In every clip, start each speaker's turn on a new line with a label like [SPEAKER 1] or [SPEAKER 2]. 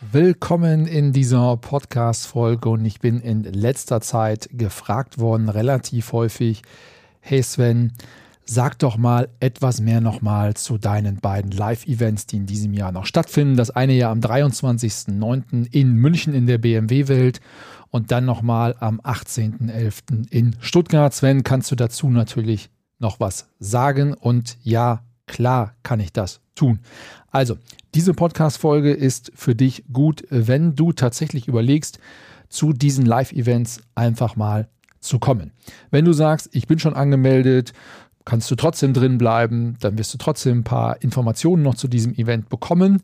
[SPEAKER 1] Willkommen in dieser Podcast-Folge und ich bin in letzter Zeit gefragt worden, relativ häufig, hey Sven, sag doch mal etwas mehr nochmal zu deinen beiden Live-Events, die in diesem Jahr noch stattfinden. Das eine ja am 23.09. in München in der BMW-Welt und dann nochmal am 18.11. in Stuttgart. Sven, kannst du dazu natürlich noch was sagen? Und ja, klar kann ich das tun. Also, diese Podcast-Folge ist für dich gut, wenn du tatsächlich überlegst, zu diesen Live-Events einfach mal zu kommen. Wenn du sagst, ich bin schon angemeldet, kannst du trotzdem drin bleiben, dann wirst du trotzdem ein paar Informationen noch zu diesem Event bekommen.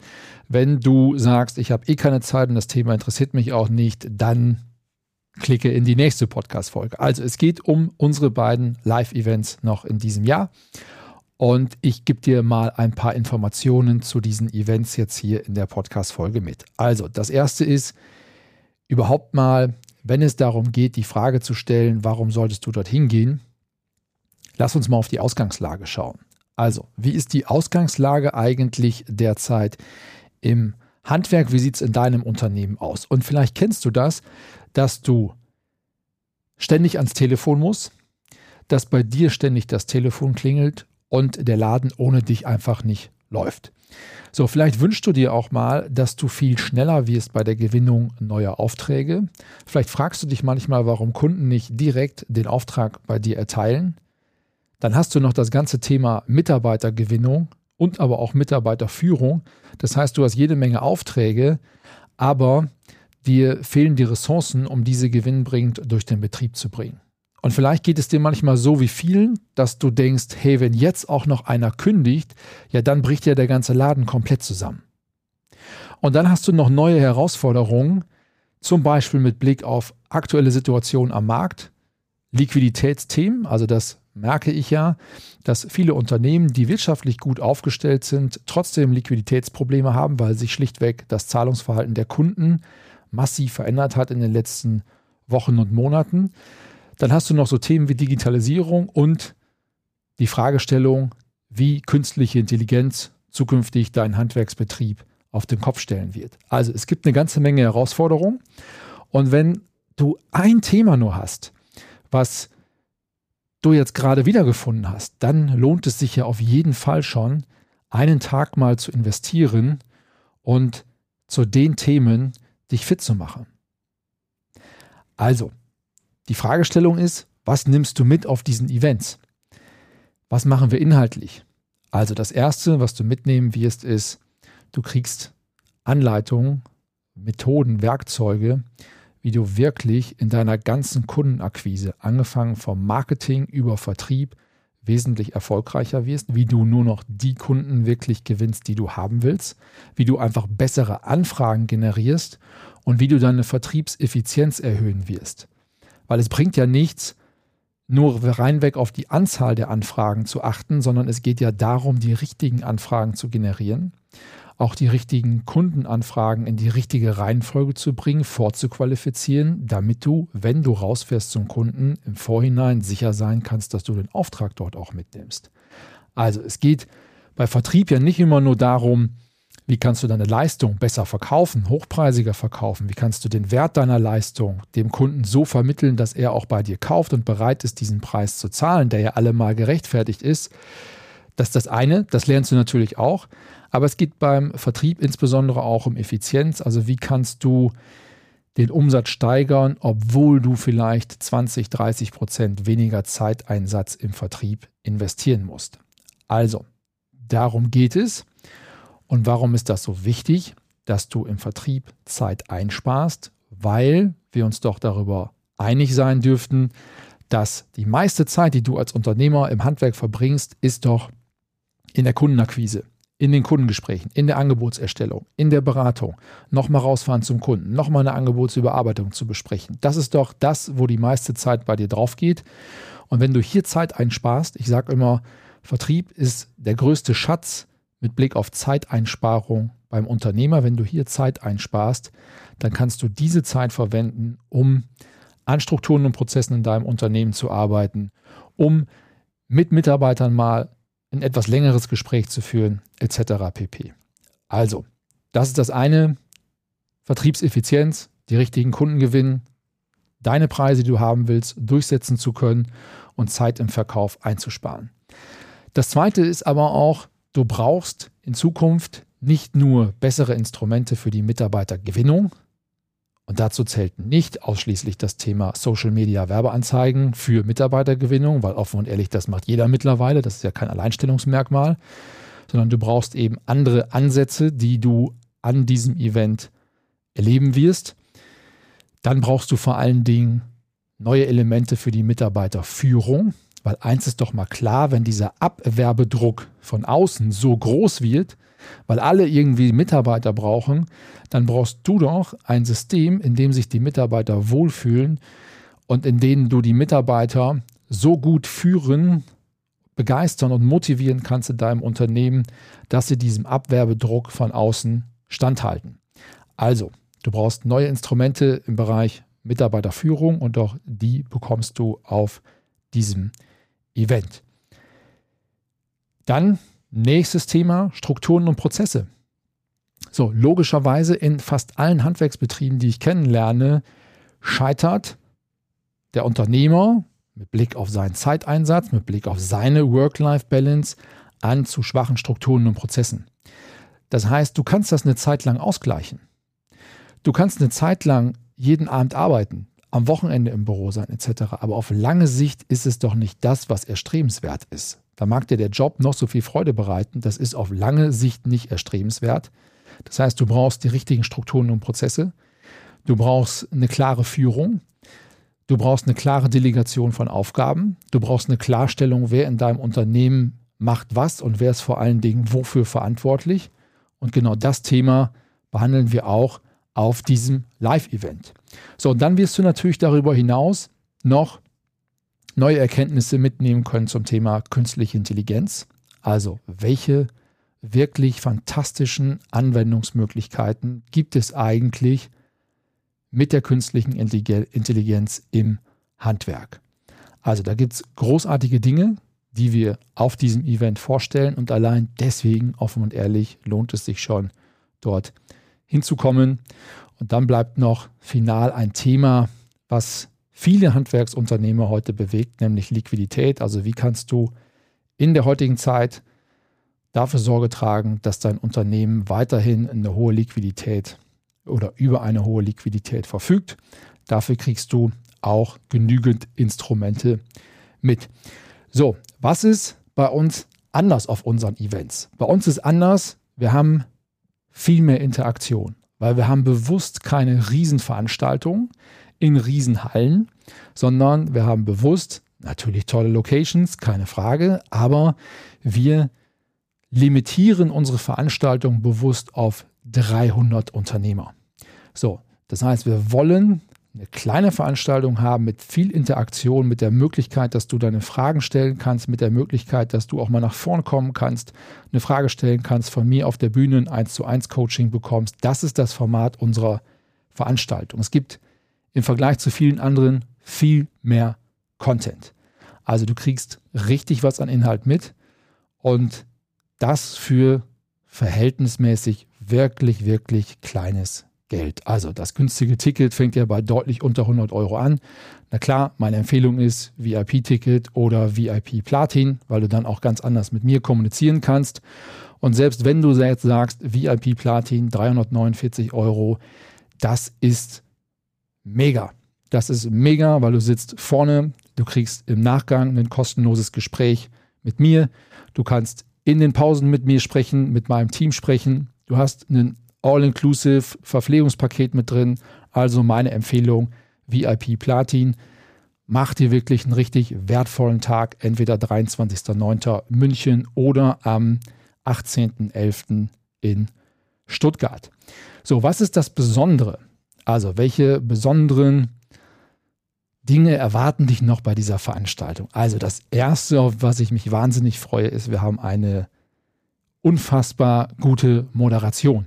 [SPEAKER 1] Wenn du sagst, ich habe eh keine Zeit und das Thema interessiert mich auch nicht, dann klicke in die nächste Podcast-Folge. Also es geht um unsere beiden Live-Events noch in diesem Jahr. Und ich gebe dir mal ein paar Informationen zu diesen Events jetzt hier in der Podcast-Folge mit. Also, das erste ist überhaupt mal, wenn es darum geht, die Frage zu stellen, warum solltest du dorthin gehen? Lass uns mal auf die Ausgangslage schauen. Also, wie ist die Ausgangslage eigentlich derzeit im Handwerk? Wie sieht es in deinem Unternehmen aus? Und vielleicht kennst du das, dass du ständig ans Telefon musst, dass bei dir ständig das Telefon klingelt und der Laden ohne dich einfach nicht läuft. So, vielleicht wünschst du dir auch mal, dass du viel schneller wirst bei der Gewinnung neuer Aufträge. Vielleicht fragst du dich manchmal, warum Kunden nicht direkt den Auftrag bei dir erteilen. Dann hast du noch das ganze Thema Mitarbeitergewinnung und aber auch Mitarbeiterführung. Das heißt, du hast jede Menge Aufträge, aber dir fehlen die Ressourcen, um diese gewinnbringend durch den Betrieb zu bringen. Und vielleicht geht es dir manchmal so wie vielen, dass du denkst, hey, wenn jetzt auch noch einer kündigt, ja, dann bricht ja der ganze Laden komplett zusammen. Und dann hast du noch neue Herausforderungen, zum Beispiel mit Blick auf aktuelle Situationen am Markt, Liquiditätsthemen, also das merke ich ja, dass viele Unternehmen, die wirtschaftlich gut aufgestellt sind, trotzdem Liquiditätsprobleme haben, weil sich schlichtweg das Zahlungsverhalten der Kunden massiv verändert hat in den letzten Wochen und Monaten. Dann hast du noch so Themen wie Digitalisierung und die Fragestellung, wie künstliche Intelligenz zukünftig deinen Handwerksbetrieb auf den Kopf stellen wird. Also es gibt eine ganze Menge Herausforderungen. Und wenn du ein Thema nur hast, was du jetzt gerade wiedergefunden hast, dann lohnt es sich ja auf jeden Fall schon, einen Tag mal zu investieren und zu den Themen dich fit zu machen. Also, die Fragestellung ist, was nimmst du mit auf diesen Events? Was machen wir inhaltlich? Also das Erste, was du mitnehmen wirst, ist, du kriegst Anleitungen, Methoden, Werkzeuge, wie du wirklich in deiner ganzen Kundenakquise, angefangen vom Marketing über Vertrieb, wesentlich erfolgreicher wirst, wie du nur noch die Kunden wirklich gewinnst, die du haben willst, wie du einfach bessere Anfragen generierst und wie du deine Vertriebseffizienz erhöhen wirst. Weil es bringt ja nichts, nur reinweg auf die Anzahl der Anfragen zu achten, sondern es geht ja darum, die richtigen Anfragen zu generieren, auch die richtigen Kundenanfragen in die richtige Reihenfolge zu bringen, vorzuqualifizieren, damit du, wenn du rausfährst zum Kunden, im Vorhinein sicher sein kannst, dass du den Auftrag dort auch mitnimmst. Also es geht bei Vertrieb ja nicht immer nur darum, wie kannst du deine Leistung besser verkaufen, hochpreisiger verkaufen? Wie kannst du den Wert deiner Leistung dem Kunden so vermitteln, dass er auch bei dir kauft und bereit ist, diesen Preis zu zahlen, der ja allemal gerechtfertigt ist? Das ist das eine, das lernst du natürlich auch. Aber es geht beim Vertrieb insbesondere auch um Effizienz. Also wie kannst du den Umsatz steigern, obwohl du vielleicht 20, 30 Prozent weniger Zeiteinsatz im Vertrieb investieren musst. Also, darum geht es. Und warum ist das so wichtig, dass du im Vertrieb Zeit einsparst? Weil wir uns doch darüber einig sein dürften, dass die meiste Zeit, die du als Unternehmer im Handwerk verbringst, ist doch in der Kundenakquise, in den Kundengesprächen, in der Angebotserstellung, in der Beratung, nochmal rausfahren zum Kunden, nochmal eine Angebotsüberarbeitung zu besprechen. Das ist doch das, wo die meiste Zeit bei dir drauf geht. Und wenn du hier Zeit einsparst, ich sage immer, Vertrieb ist der größte Schatz mit Blick auf Zeiteinsparung beim Unternehmer. Wenn du hier Zeit einsparst, dann kannst du diese Zeit verwenden, um an Strukturen und Prozessen in deinem Unternehmen zu arbeiten, um mit Mitarbeitern mal ein etwas längeres Gespräch zu führen, etc. pp. Also, das ist das eine. Vertriebseffizienz, die richtigen Kunden gewinnen, deine Preise, die du haben willst, durchsetzen zu können und Zeit im Verkauf einzusparen. Das zweite ist aber auch, du brauchst in Zukunft nicht nur bessere Instrumente für die Mitarbeitergewinnung, und dazu zählt nicht ausschließlich das Thema Social Media Werbeanzeigen für Mitarbeitergewinnung, weil offen und ehrlich, das macht jeder mittlerweile, das ist ja kein Alleinstellungsmerkmal, sondern du brauchst eben andere Ansätze, die du an diesem Event erleben wirst. Dann brauchst du vor allen Dingen neue Elemente für die Mitarbeiterführung, weil eins ist doch mal klar, wenn dieser Abwerbedruck von außen so groß wird, weil alle irgendwie Mitarbeiter brauchen, dann brauchst du doch ein System, in dem sich die Mitarbeiter wohlfühlen und in dem du die Mitarbeiter so gut führen, begeistern und motivieren kannst in deinem Unternehmen, dass sie diesem Abwerbedruck von außen standhalten. Also, du brauchst neue Instrumente im Bereich Mitarbeiterführung und auch die bekommst du auf diesem Event. Dann Nächstes Thema, Strukturen und Prozesse. So, logischerweise in fast allen Handwerksbetrieben, die ich kennenlerne, scheitert der Unternehmer mit Blick auf seinen Zeiteinsatz, mit Blick auf seine Work-Life-Balance an zu schwachen Strukturen und Prozessen. Das heißt, du kannst das eine Zeit lang ausgleichen. Du kannst eine Zeit lang jeden Abend arbeiten, am Wochenende im Büro sein etc. Aber auf lange Sicht ist es doch nicht das, was erstrebenswert ist. Da mag dir der Job noch so viel Freude bereiten, das ist auf lange Sicht nicht erstrebenswert. Das heißt, du brauchst die richtigen Strukturen und Prozesse, du brauchst eine klare Führung, du brauchst eine klare Delegation von Aufgaben, du brauchst eine Klarstellung, wer in deinem Unternehmen macht was und wer ist vor allen Dingen wofür verantwortlich. Und genau das Thema behandeln wir auch auf diesem Live-Event. So, und dann wirst du natürlich darüber hinaus noch neue Erkenntnisse mitnehmen können zum Thema künstliche Intelligenz. Also welche wirklich fantastischen Anwendungsmöglichkeiten gibt es eigentlich mit der künstlichen Intelligenz im Handwerk. Also da gibt es großartige Dinge, die wir auf diesem Event vorstellen und allein deswegen, offen und ehrlich, lohnt es sich schon, dort hinzukommen. Und dann bleibt noch final ein Thema, was viele Handwerksunternehmer heute bewegt, nämlich Liquidität. Also wie kannst du in der heutigen Zeit dafür Sorge tragen, dass dein Unternehmen weiterhin eine hohe Liquidität oder über eine hohe Liquidität verfügt. Dafür kriegst du auch genügend Instrumente mit. So, was ist bei uns anders auf unseren Events? Bei uns ist anders, wir haben viel mehr Interaktion, weil wir haben bewusst keine Riesenveranstaltungen in Riesenhallen, sondern wir haben bewusst natürlich tolle Locations, keine Frage, aber wir limitieren unsere Veranstaltung bewusst auf 300 Unternehmer. So, das heißt, wir wollen eine kleine Veranstaltung haben mit viel Interaktion, mit der Möglichkeit, dass du deine Fragen stellen kannst, mit der Möglichkeit, dass du auch mal nach vorn kommen kannst, eine Frage stellen kannst, von mir auf der Bühne ein 1 zu 1 Coaching bekommst. Das ist das Format unserer Veranstaltung. Es gibt im Vergleich zu vielen anderen viel mehr Content. Also du kriegst richtig was an Inhalt mit und das für verhältnismäßig wirklich, wirklich kleines Geld. Also das günstige Ticket fängt ja bei deutlich unter 100 Euro an. Na klar, meine Empfehlung ist VIP-Ticket oder VIP Platin, weil du dann auch ganz anders mit mir kommunizieren kannst. Und selbst wenn du jetzt sagst, VIP Platin 349 Euro, das ist mega. Das ist mega, weil du sitzt vorne, du kriegst im Nachgang ein kostenloses Gespräch mit mir. Du kannst in den Pausen mit mir sprechen, mit meinem Team sprechen. Du hast ein All-Inclusive Verpflegungspaket mit drin. Also meine Empfehlung, VIP Platin. Mach dir wirklich einen richtig wertvollen Tag, entweder 23.09. München oder am 18.11. in Stuttgart. So, was ist das Besondere? Also, welche besonderen Dinge erwarten dich noch bei dieser Veranstaltung? Also, das Erste, auf was ich mich wahnsinnig freue, ist, wir haben eine unfassbar gute Moderation.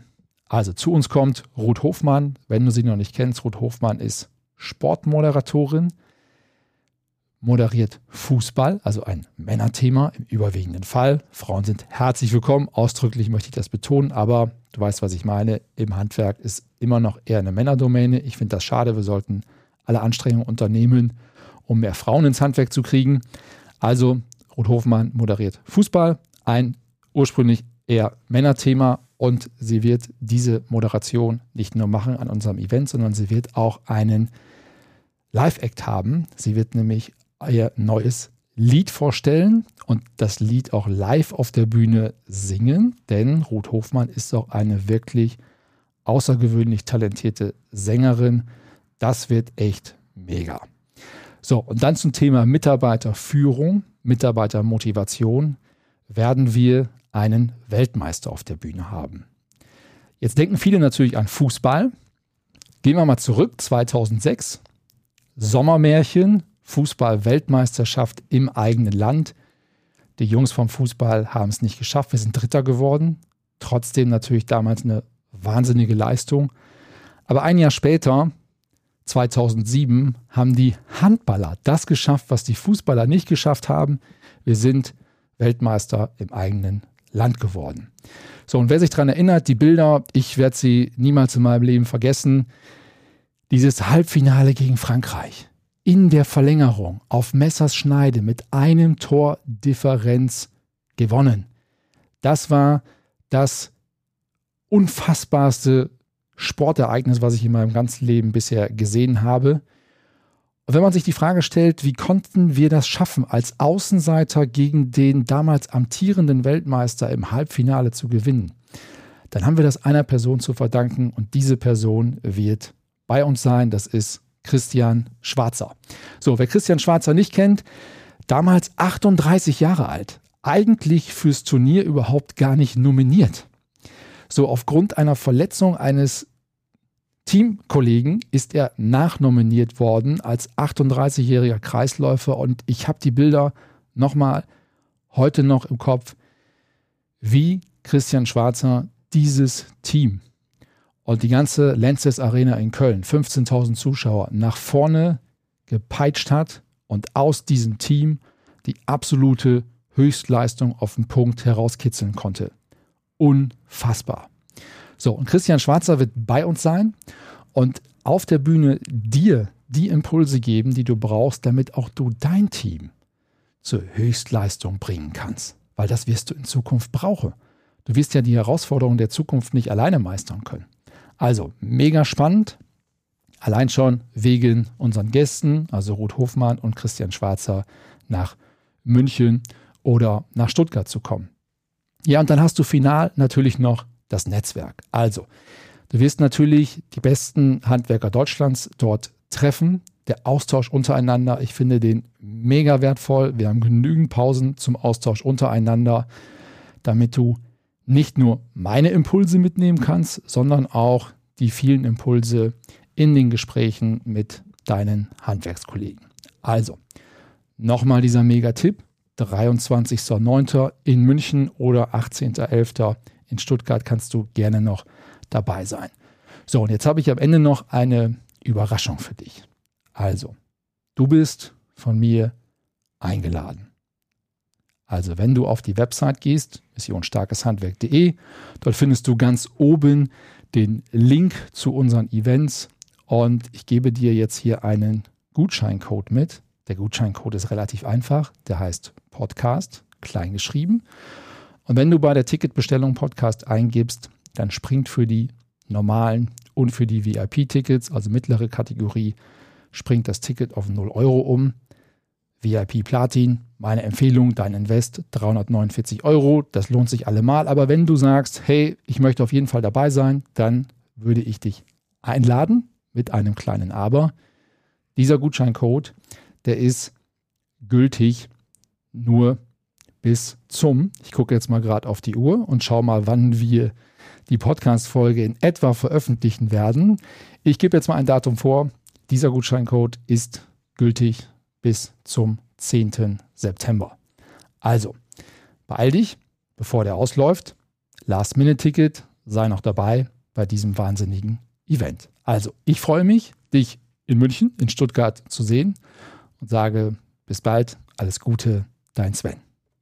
[SPEAKER 1] Also, zu uns kommt Ruth Hofmann. Wenn du sie noch nicht kennst, Ruth Hofmann ist Sportmoderatorin moderiert Fußball, also ein Männerthema im überwiegenden Fall. Frauen sind herzlich willkommen, ausdrücklich möchte ich das betonen, aber du weißt, was ich meine. Im Handwerk ist immer noch eher eine Männerdomäne. Ich finde das schade, wir sollten alle Anstrengungen unternehmen, um mehr Frauen ins Handwerk zu kriegen. Also, Ruth Hofmann moderiert Fußball, ein ursprünglich eher Männerthema und sie wird diese Moderation nicht nur machen an unserem Event, sondern sie wird auch einen Live-Act haben. Sie wird nämlich ihr neues Lied vorstellen und das Lied auch live auf der Bühne singen, denn Ruth Hofmann ist auch eine wirklich außergewöhnlich talentierte Sängerin. Das wird echt mega. So, und dann zum Thema Mitarbeiterführung, Mitarbeitermotivation werden wir einen Weltmeister auf der Bühne haben. Jetzt denken viele natürlich an Fußball. Gehen wir mal zurück, 2006, Sommermärchen, Fußball-Weltmeisterschaft im eigenen Land. Die Jungs vom Fußball haben es nicht geschafft. Wir sind Dritter geworden. Trotzdem natürlich damals eine wahnsinnige Leistung. Aber ein Jahr später, 2007, haben die Handballer das geschafft, was die Fußballer nicht geschafft haben. Wir sind Weltmeister im eigenen Land geworden. So, und wer sich daran erinnert, die Bilder, ich werde sie niemals in meinem Leben vergessen. Dieses Halbfinale gegen Frankreich in der Verlängerung auf Messers Schneide mit einem Tor Differenz gewonnen. Das war das unfassbarste Sportereignis, was ich in meinem ganzen Leben bisher gesehen habe. Und wenn man sich die Frage stellt, wie konnten wir das schaffen, als Außenseiter gegen den damals amtierenden Weltmeister im Halbfinale zu gewinnen, dann haben wir das einer Person zu verdanken und diese Person wird bei uns sein. Das ist Christian Schwarzer. So, wer Christian Schwarzer nicht kennt, damals 38 Jahre alt, eigentlich fürs Turnier überhaupt gar nicht nominiert. So, aufgrund einer Verletzung eines Teamkollegen ist er nachnominiert worden als 38-jähriger Kreisläufer und ich habe die Bilder nochmal heute noch im Kopf, wie Christian Schwarzer dieses Team und die ganze Lenses Arena in Köln, 15.000 Zuschauer, nach vorne gepeitscht hat und aus diesem Team die absolute Höchstleistung auf den Punkt herauskitzeln konnte. Unfassbar. So, und Christian Schwarzer wird bei uns sein und auf der Bühne dir die Impulse geben, die du brauchst, damit auch du dein Team zur Höchstleistung bringen kannst. Weil das wirst du in Zukunft brauchen. Du wirst ja die Herausforderungen der Zukunft nicht alleine meistern können. Also mega spannend. Allein schon wegen unseren Gästen, also Ruth Hofmann und Christian Schwarzer, nach München oder nach Stuttgart zu kommen. Ja, und dann hast du final natürlich noch das Netzwerk. Also, du wirst natürlich die besten Handwerker Deutschlands dort treffen. Der Austausch untereinander, ich finde den mega wertvoll. Wir haben genügend Pausen zum Austausch untereinander, damit du nicht nur meine Impulse mitnehmen kannst, sondern auch die vielen Impulse in den Gesprächen mit deinen Handwerkskollegen. Also, nochmal dieser Mega-Tipp. 23.09. in München oder 18.11. in Stuttgart kannst du gerne noch dabei sein. So, und jetzt habe ich am Ende noch eine Überraschung für dich. Also, du bist von mir eingeladen. Also wenn du auf die Website gehst, missionstarkeshandwerk.de, dort findest du ganz oben den Link zu unseren Events und ich gebe dir jetzt hier einen Gutscheincode mit. Der Gutscheincode ist relativ einfach, der heißt Podcast, klein geschrieben. Und wenn du bei der Ticketbestellung Podcast eingibst, dann springt für die normalen und für die VIP-Tickets, also mittlere Kategorie, springt das Ticket auf 0 Euro um. VIP Platin, meine Empfehlung, dein Invest 349 Euro. Das lohnt sich allemal. Aber wenn du sagst, hey, ich möchte auf jeden Fall dabei sein, dann würde ich dich einladen mit einem kleinen Aber. Dieser Gutscheincode, der ist gültig nur bis zum, ich gucke jetzt mal gerade auf die Uhr und schaue mal, wann wir die Podcast-Folge in etwa veröffentlichen werden. Ich gebe jetzt mal ein Datum vor. Dieser Gutscheincode ist gültig bis zum 10. September. Also, beeil dich, bevor der ausläuft. Last-Minute-Ticket, sei noch dabei bei diesem wahnsinnigen Event. Also, ich freue mich, dich in München, in Stuttgart zu sehen und sage bis bald, alles Gute, dein Sven.